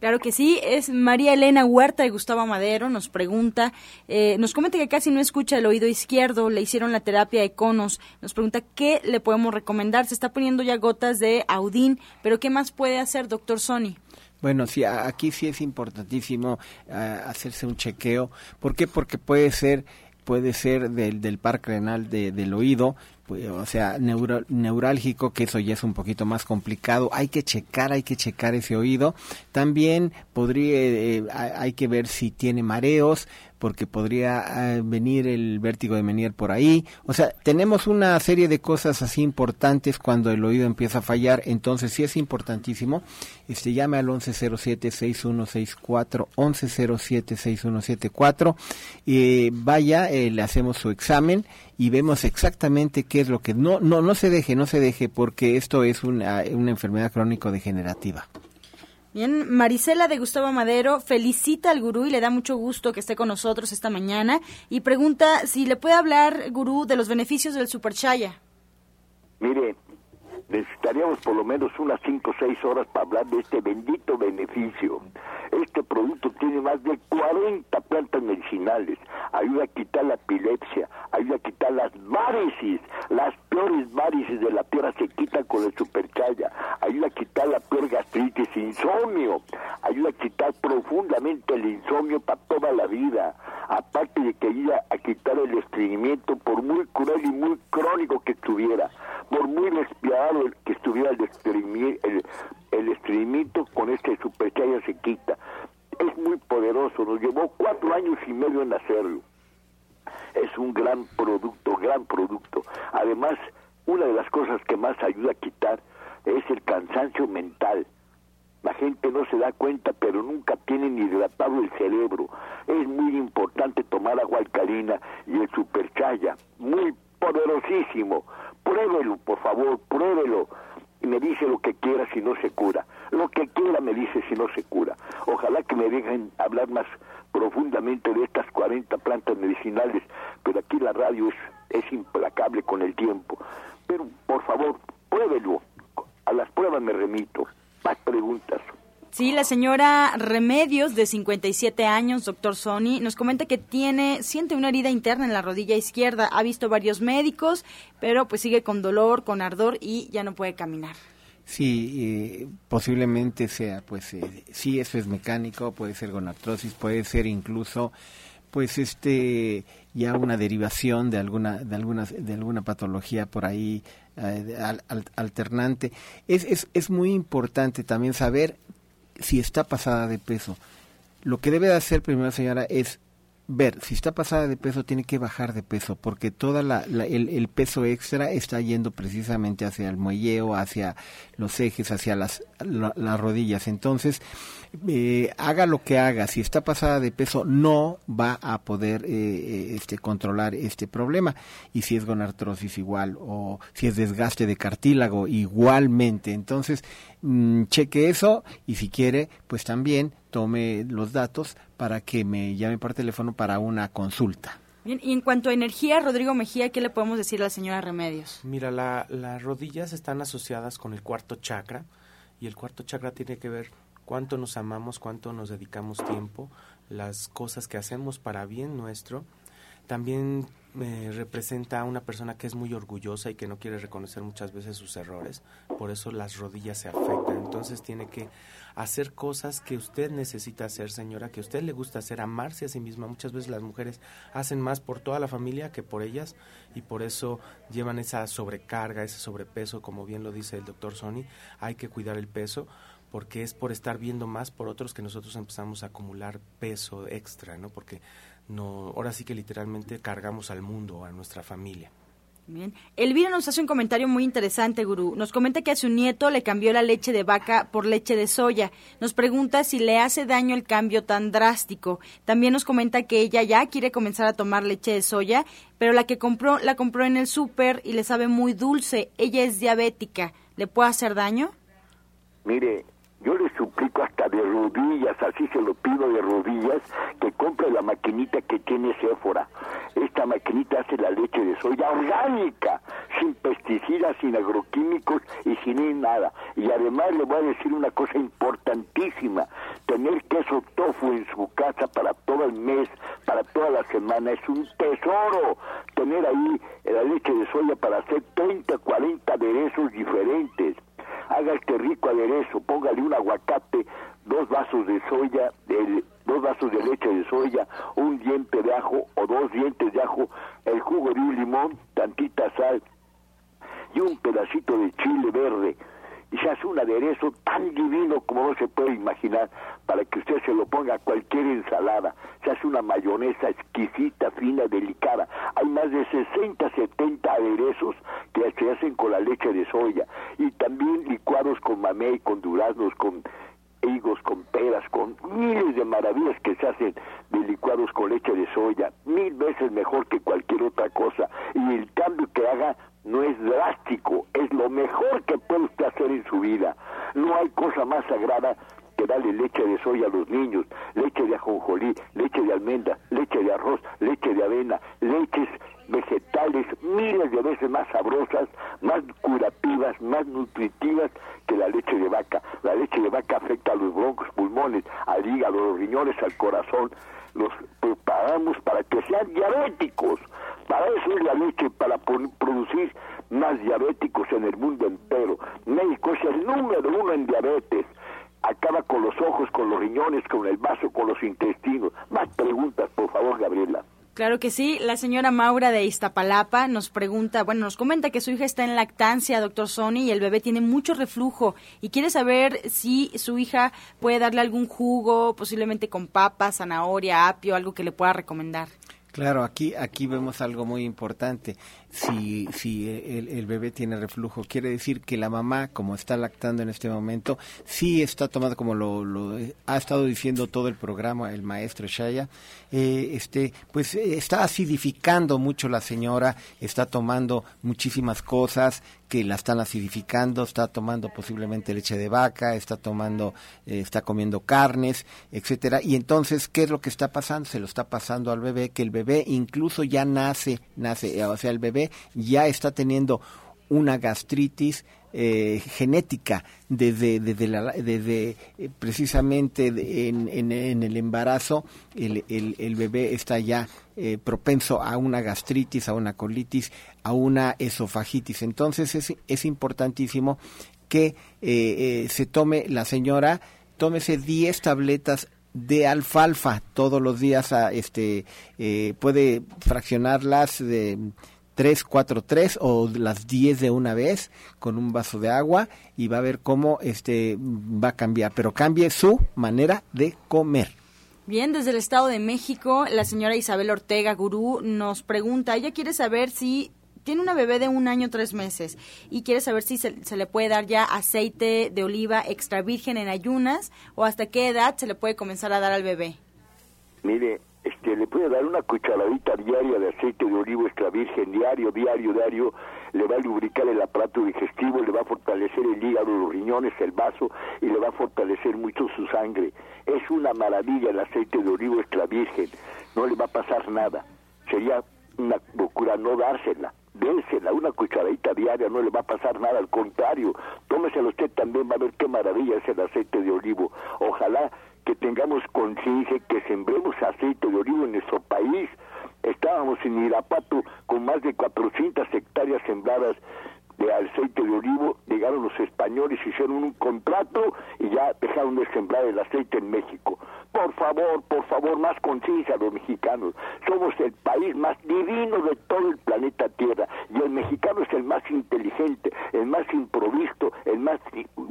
Claro que sí, es María Elena Huerta de Gustavo Madero, nos pregunta, eh, nos comenta que casi no escucha el oído izquierdo, le hicieron la terapia de conos, nos pregunta qué le podemos recomendar, se está poniendo ya gotas de Audín, pero ¿qué más puede hacer, doctor Sony? Bueno, sí, aquí sí es importantísimo ah, hacerse un chequeo. ¿Por qué? Porque puede ser puede ser del, del par renal de, del oído, pues, o sea, neurálgico, que eso ya es un poquito más complicado. Hay que checar, hay que checar ese oído. También podría, eh, hay que ver si tiene mareos, porque podría eh, venir el vértigo de Menier por ahí. O sea, tenemos una serie de cosas así importantes cuando el oído empieza a fallar, entonces sí es importantísimo. Este llame al 1107-6164, 1107-6174, y vaya, eh, le hacemos su examen y vemos exactamente qué es lo que no no no se deje, no se deje porque esto es una, una enfermedad crónico degenerativa. Bien, Marisela de Gustavo Madero felicita al gurú y le da mucho gusto que esté con nosotros esta mañana y pregunta si le puede hablar, gurú, de los beneficios del Super Chaya. Mire, necesitaríamos por lo menos unas 5 o 6 horas para hablar de este bendito beneficio. Este producto tiene más de 40 plantas medicinales. Ayuda a quitar la epilepsia, ayuda a quitar las varices. Las peores varices de la tierra se quitan con el superchaya. Ayuda a quitar la peor gastritis, insomnio. Ayuda a quitar profundamente el insomnio para toda la vida. Aparte de que ayuda a quitar el estreñimiento por muy cruel y muy crónico que estuviera. Por muy despiadado que estuviera el estreñimiento, con este superchaya se quita. Es muy poderoso, nos llevó cuatro años y medio en hacerlo. Es un gran producto, gran producto. Además, una de las cosas que más ayuda a quitar es el cansancio mental. La gente no se da cuenta, pero nunca tienen hidratado el cerebro. Es muy importante tomar agua alcalina y el superchaya, muy poderosísimo. Pruébelo, por favor, pruébelo y me dice lo que quiera si no se cura. Lo que quiera me dice si no se cura. Ojalá que me dejen hablar más profundamente de estas 40 plantas medicinales, pero aquí la radio es, es implacable con el tiempo. Pero por favor, pruébelo. A las pruebas me remito. Más preguntas. Sí, la señora Remedios, de 57 años, doctor Sony, nos comenta que tiene, siente una herida interna en la rodilla izquierda. Ha visto varios médicos, pero pues sigue con dolor, con ardor y ya no puede caminar. Sí, eh, posiblemente sea, pues eh, sí, eso es mecánico, puede ser gonartrosis, puede ser incluso, pues este, ya una derivación de alguna, de alguna, de alguna patología por ahí eh, alternante. Es, es, es muy importante también saber si está pasada de peso. Lo que debe de hacer primero, señora, es ver si está pasada de peso tiene que bajar de peso porque toda la, el, el, peso extra está yendo precisamente hacia el muelleo hacia los ejes hacia las, las rodillas. Entonces eh, haga lo que haga si está pasada de peso no va a poder eh, eh, este controlar este problema. Y si es gonartrosis igual o si es desgaste de cartílago igualmente. Entonces mm, cheque eso y si quiere pues también tome los datos para que me llame por teléfono para una consulta. Bien, y en cuanto a energía, Rodrigo Mejía, ¿qué le podemos decir a la señora Remedios? Mira, la, las rodillas están asociadas con el cuarto chakra y el cuarto chakra tiene que ver cuánto nos amamos, cuánto nos dedicamos tiempo, las cosas que hacemos para bien nuestro. También me representa a una persona que es muy orgullosa y que no quiere reconocer muchas veces sus errores, por eso las rodillas se afectan. Entonces tiene que hacer cosas que usted necesita hacer, señora, que a usted le gusta hacer, amarse a sí misma. Muchas veces las mujeres hacen más por toda la familia que por ellas y por eso llevan esa sobrecarga, ese sobrepeso, como bien lo dice el doctor Sony, hay que cuidar el peso porque es por estar viendo más por otros que nosotros empezamos a acumular peso extra, ¿no? Porque no, ahora sí que literalmente cargamos al mundo, a nuestra familia. Bien. Elvira nos hace un comentario muy interesante, Gurú. Nos comenta que a su nieto le cambió la leche de vaca por leche de soya. Nos pregunta si le hace daño el cambio tan drástico. También nos comenta que ella ya quiere comenzar a tomar leche de soya, pero la que compró la compró en el súper y le sabe muy dulce. Ella es diabética. ¿Le puede hacer daño? Mire, yo le rodillas, así se lo pido de rodillas, que compre la maquinita que tiene Sephora. Esta maquinita hace la leche de soya orgánica, sin pesticidas, sin agroquímicos y sin nada. Y además le voy a decir una cosa importantísima, tener queso tofu en su casa para todo el mes, para toda la semana, es un tesoro. Tener ahí la leche de soya para hacer 30, 40 aderezos diferentes haga este rico aderezo, póngale un aguacate, dos vasos de soya, dos vasos de leche de soya, un diente de ajo o dos dientes de ajo, el jugo de un limón, tantita sal y un pedacito de chile verde y se hace un aderezo tan divino como no se puede imaginar para que usted se lo ponga a cualquier ensalada. Se hace una mayonesa exquisita, fina, delicada. Hay más de 60, 70 aderezos que se hacen con la leche de soya y también licuados con mamey, con duraznos, con higos, con peras, con miles de maravillas que se hacen de licuados con leche de soya, mil veces mejor que cualquier otra cosa. Y el cambio que haga no es drástico, es lo mejor que puede usted hacer en su vida. No hay cosa más sagrada que darle leche de soya a los niños, leche de ajonjolí, leche de almendra, leche de arroz, leche de avena, leches vegetales miles de veces más sabrosas, más curativas, más nutritivas que la leche de vaca. La leche de vaca afecta a los broncos, pulmones, al hígado, los riñones, al corazón. Los preparamos para que sean diabéticos. Para eso es la leche, para producir más diabéticos en el mundo entero. México es el número uno en diabetes. Acaba con los ojos, con los riñones, con el vaso, con los intestinos. Más preguntas, por favor, Gabriela. Claro que sí. La señora Maura de Iztapalapa nos pregunta, bueno, nos comenta que su hija está en lactancia, doctor Sony, y el bebé tiene mucho reflujo y quiere saber si su hija puede darle algún jugo, posiblemente con papa, zanahoria, apio, algo que le pueda recomendar. Claro, aquí, aquí vemos algo muy importante. Si, si el, bebé tiene reflujo, quiere decir que la mamá, como está lactando en este momento, sí está tomando, como lo, ha estado diciendo todo el programa el maestro Shaya, eh, este, pues eh, está acidificando mucho la señora, está tomando muchísimas cosas que la están acidificando, está tomando posiblemente leche de vaca, está tomando, eh, está comiendo carnes, etcétera. Y entonces, ¿qué es lo que está pasando? Se lo está pasando al bebé, que el bebé incluso ya nace, nace, o sea, el bebé ya está teniendo una gastritis eh, genética desde, eh, precisamente en, el embarazo el, bebé está ya eh, propenso a una gastritis, a una colitis, a una esofagitis. Entonces es, importantísimo que se tome la señora, tómese 10 tabletas de alfalfa todos los días, este, puede fraccionarlas de 3, 4, 3 o las 10 de una vez con un vaso de agua y va a ver cómo este va a cambiar, pero cambie su manera de comer. Bien, desde el Estado de México, la señora Isabel Ortega Gurú nos pregunta, ella quiere saber si tiene una bebé de un año tres meses y quiere saber si se, le puede dar ya aceite de oliva extra virgen en ayunas o hasta qué edad se le puede comenzar a dar al bebé. Mire, este, le puede dar una cucharadita diaria de aceite de olivo extra virgen diario, diario, diario, le va a lubricar el aparato digestivo, le va a fortalecer el hígado, los riñones, el vaso y le va a fortalecer mucho su sangre. Es una maravilla el aceite de olivo extra virgen, no le va a pasar nada. Sería una locura no dársela. Dénsela, una cucharadita diaria, no le va a pasar nada, al contrario, tómesela usted también, va a ver qué maravilla es el aceite de olivo. Ojalá que tengamos conciencia que sembremos aceite de olivo en nuestro país. Estábamos en Irapato con más de 400 hectáreas sembradas de aceite de olivo, llegaron los españoles, hicieron un contrato y ya dejaron de sembrar el aceite en México. Por favor, por favor, más conciencia los mexicanos. Somos el país más divino de todo el planeta Tierra y el mexicano es el más inteligente, el más improvisto, el más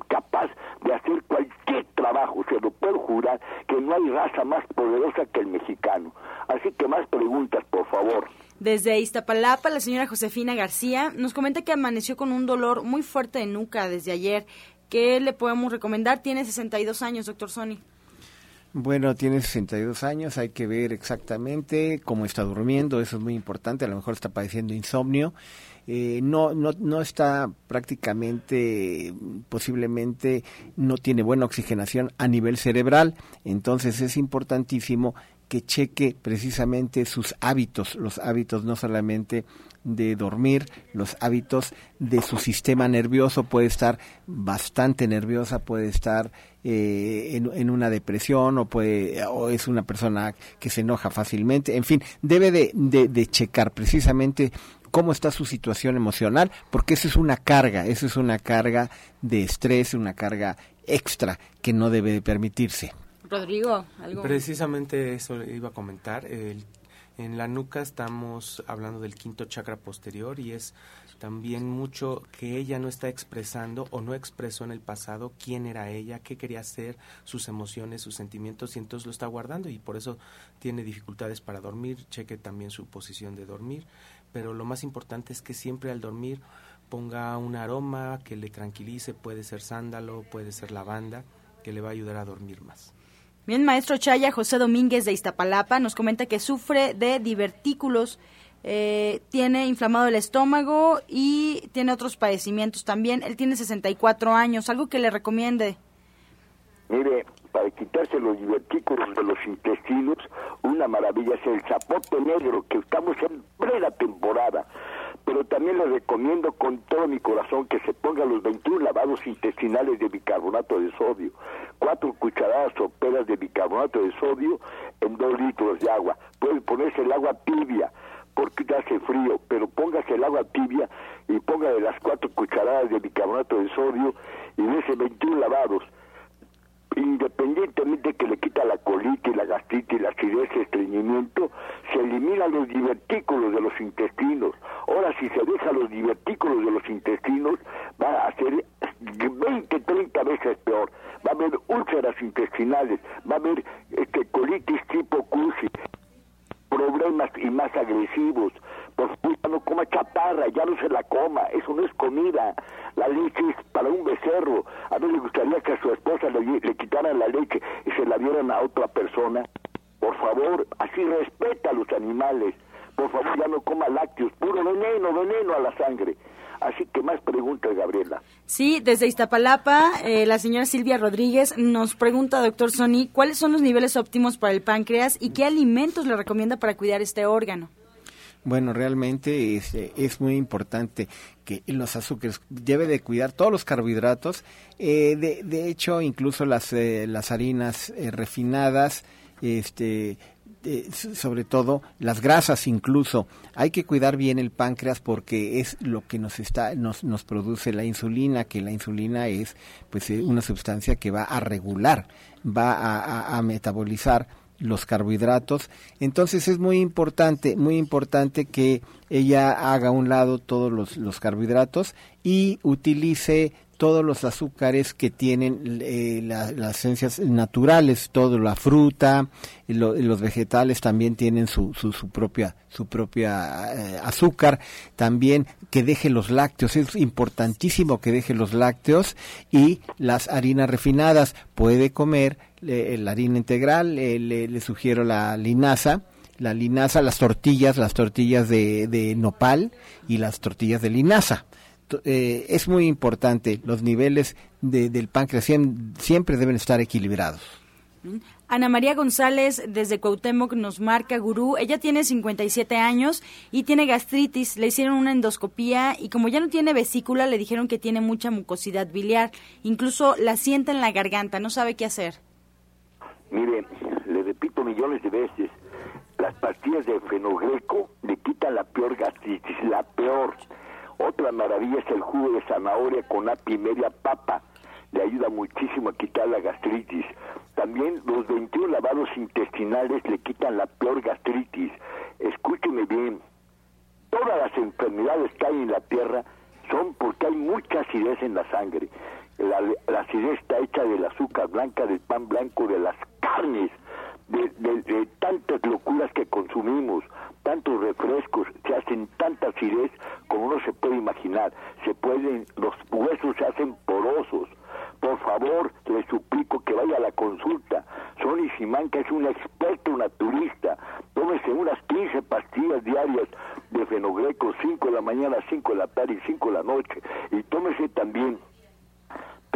capaz de hacer cualquier trabajo. Se lo puedo jurar que no hay raza más poderosa que el mexicano. Así que más preguntas, por favor. Desde Iztapalapa, la señora Josefina García nos comenta que amaneció con un dolor muy fuerte de nuca desde ayer. ¿Qué le podemos recomendar? Tiene 62 años, doctor Sony. Bueno, tiene 62 años, hay que ver exactamente cómo está durmiendo, eso es muy importante, a lo mejor está padeciendo insomnio. Eh, no, no, no está prácticamente, posiblemente no tiene buena oxigenación a nivel cerebral, entonces es importantísimo que cheque precisamente sus hábitos, los hábitos no solamente de dormir, los hábitos de su sistema nervioso, puede estar bastante nerviosa, puede estar eh, en, una depresión o, puede, o es una persona que se enoja fácilmente, en fin, debe de, de checar precisamente cómo está su situación emocional, porque eso es una carga, eso es una carga de estrés, una carga extra que no debe de permitirse. Rodrigo, Precisamente eso iba a comentar. en la nuca estamos hablando del quinto chakra posterior y es también mucho que ella no está expresando o no expresó en el pasado quién era ella, qué quería hacer, sus emociones, sus sentimientos y entonces lo está guardando y por eso tiene dificultades para dormir, cheque también su posición de dormir, pero lo más importante es que siempre al dormir ponga un aroma que le tranquilice, puede ser sándalo, puede ser lavanda, que le va a ayudar a dormir más. Bien, maestro Chaya, José Domínguez de Iztapalapa nos comenta que sufre de divertículos, eh, tiene inflamado el estómago y tiene otros padecimientos también. Él tiene 64 años, algo que le recomiende. Mire, para quitarse los divertículos de los intestinos, una maravilla es el zapote negro, que estamos en plena temporada pero también le recomiendo con todo mi corazón que se ponga los 21 lavados intestinales de bicarbonato de sodio, cuatro cucharadas soperas de bicarbonato de sodio en dos litros de agua. Puede ponerse el agua tibia porque ya hace frío, pero póngase el agua tibia y póngale las cuatro cucharadas de bicarbonato de sodio y dése 21 lavados independientemente que le quita la colitis, la gastritis, la acidez, el estreñimiento, se eliminan los divertículos de los intestinos. Ahora, si se deja los divertículos de los intestinos, va a ser 20, 30 veces peor. Va a haber úlceras intestinales, va a haber este, colitis tipo CUSI, problemas y más agresivos. Por favor, no coma chatarra, ya no se la coma, eso no es comida. La leche es para un becerro. A mí le gustaría que a su esposa le, quitaran la leche y se la dieran a otra persona. Por favor, así respeta a los animales. Por favor, ya no coma lácteos, puro veneno, veneno a la sangre. Así que más preguntas, Gabriela. Sí, desde Iztapalapa, eh, la señora Silvia Rodríguez nos pregunta, doctor Sony, ¿cuáles son los niveles óptimos para el páncreas y qué alimentos le recomienda para cuidar este órgano? Bueno, realmente es, es, muy importante que los azúcares debe de cuidar todos los carbohidratos. Eh, de, de, hecho, incluso las, eh, las harinas eh, refinadas, este, sobre todo las grasas incluso hay que cuidar bien el páncreas porque es lo que nos está nos, nos produce la insulina que la insulina es pues una sustancia que va a regular va a metabolizar los carbohidratos. Entonces es muy importante, muy importante que ella haga a un lado todos los, los carbohidratos y utilice todos los azúcares que tienen eh, las esencias naturales, toda la fruta, y los vegetales también tienen su, su, su propia su propia eh, azúcar, también que deje los lácteos, es importantísimo que deje los lácteos y las harinas refinadas, puede comer la harina integral, le, sugiero la linaza, la linaza, las tortillas, las tortillas de, de nopal y las tortillas de linaza eh, es muy importante, los niveles del páncreas siempre deben estar equilibrados. Ana María González desde Cuauhtémoc nos marca gurú. Ella tiene 57 años y tiene gastritis. Le hicieron una endoscopía y como ya no tiene vesícula le dijeron que tiene mucha mucosidad biliar. Incluso la sienta en la garganta. No sabe qué hacer. Mire, le repito millones de veces, las pastillas de fenogreco le quitan la peor gastritis, la peor. Otra maravilla es el jugo de zanahoria con api media papa. Le ayuda muchísimo a quitar la gastritis. También los 21 lavados intestinales le quitan la peor gastritis. Escúcheme bien. Todas las enfermedades que hay en la tierra son porque hay mucha acidez en la sangre. La, acidez está hecha del azúcar blanca, del pan blanco, de las carnes, de tantas locuras que consumimos tantos refrescos, se hacen tanta acidez como no se puede imaginar. Se pueden, los huesos se hacen porosos. Por favor, le suplico que vaya a la consulta. Sonny Simanca es un experto naturista. Tómese unas 15 pastillas diarias de fenogreco, 5 de la mañana, 5 de la tarde y 5 de la noche. Y tómese también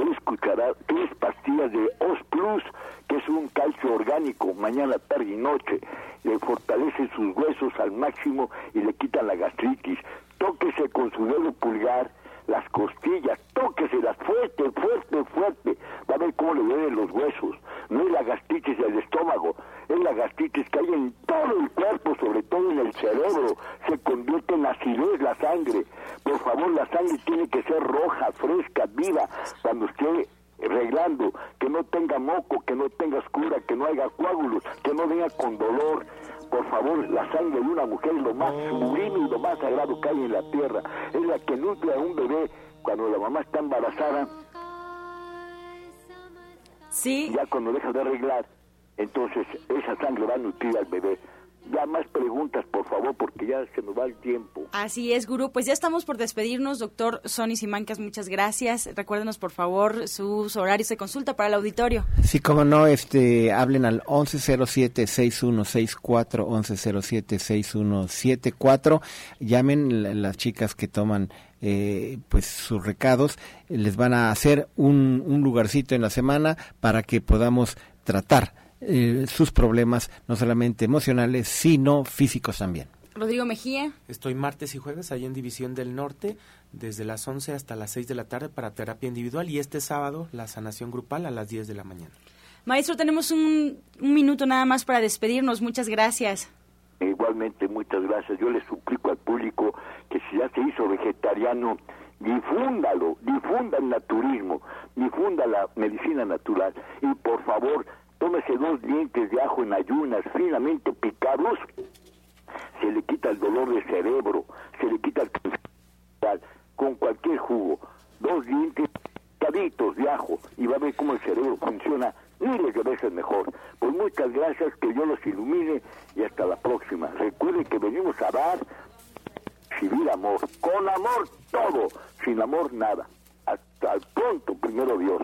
tres, cucharadas, tres pastillas de Os Plus, que es un calcio orgánico, mañana, tarde y noche. Le fortalece sus huesos al máximo y le quita la gastritis. Tóquese con su dedo pulgar las costillas, tóqueselas fuerte, fuerte, fuerte. Va a ver cómo le duelen los huesos. No es la gastritis del estómago, es la gastritis que hay en todo el cuerpo, sobre todo en el cerebro. Se convierte en acidez la sangre. Por favor, la sangre tiene que ser roja, fresca, viva, cuando esté arreglando, que no tenga moco, que no tenga oscura, que no haya coágulos, que no venga con dolor. Por favor, la sangre de una mujer es lo más sublime y lo más sagrado que hay en la tierra. Es la que nutre a un bebé cuando la mamá está embarazada. Sí. Ya cuando deja de arreglar, entonces esa sangre va a nutrir al bebé. Ya más preguntas, por favor, porque ya se nos va el tiempo. Así es, Gurú. Pues ya estamos por despedirnos, doctor Sonny Simancas. Muchas gracias. Recuérdenos, por favor, sus horarios de consulta para el auditorio. Sí, como no, este, hablen al 1107-6164, 1107-6174. Llamen las chicas que toman eh, pues sus recados. Les van a hacer un, un lugarcito en la semana para que podamos tratar eh, sus problemas, no solamente emocionales, sino físicos también. Rodrigo Mejía. Estoy martes y jueves ahí en División del Norte, desde las 11 hasta las 6 de la tarde para terapia individual y este sábado la sanación grupal a las 10 de la mañana. Maestro, tenemos un, un minuto nada más para despedirnos. Muchas gracias. Igualmente, muchas gracias. Yo le suplico al público que si ya se hizo vegetariano, difúndalo, difunda el naturismo, difunda la medicina natural y por favor tómese dos dientes de ajo en ayunas finamente picados, se le quita el dolor de cerebro, se le quita el con cualquier jugo, dos dientes picaditos de ajo y va a ver cómo el cerebro funciona miles de veces mejor. Pues muchas gracias, que yo los ilumine y hasta la próxima. Recuerden que venimos a dar, recibir amor, con amor todo, sin amor nada. Hasta pronto, primero Dios.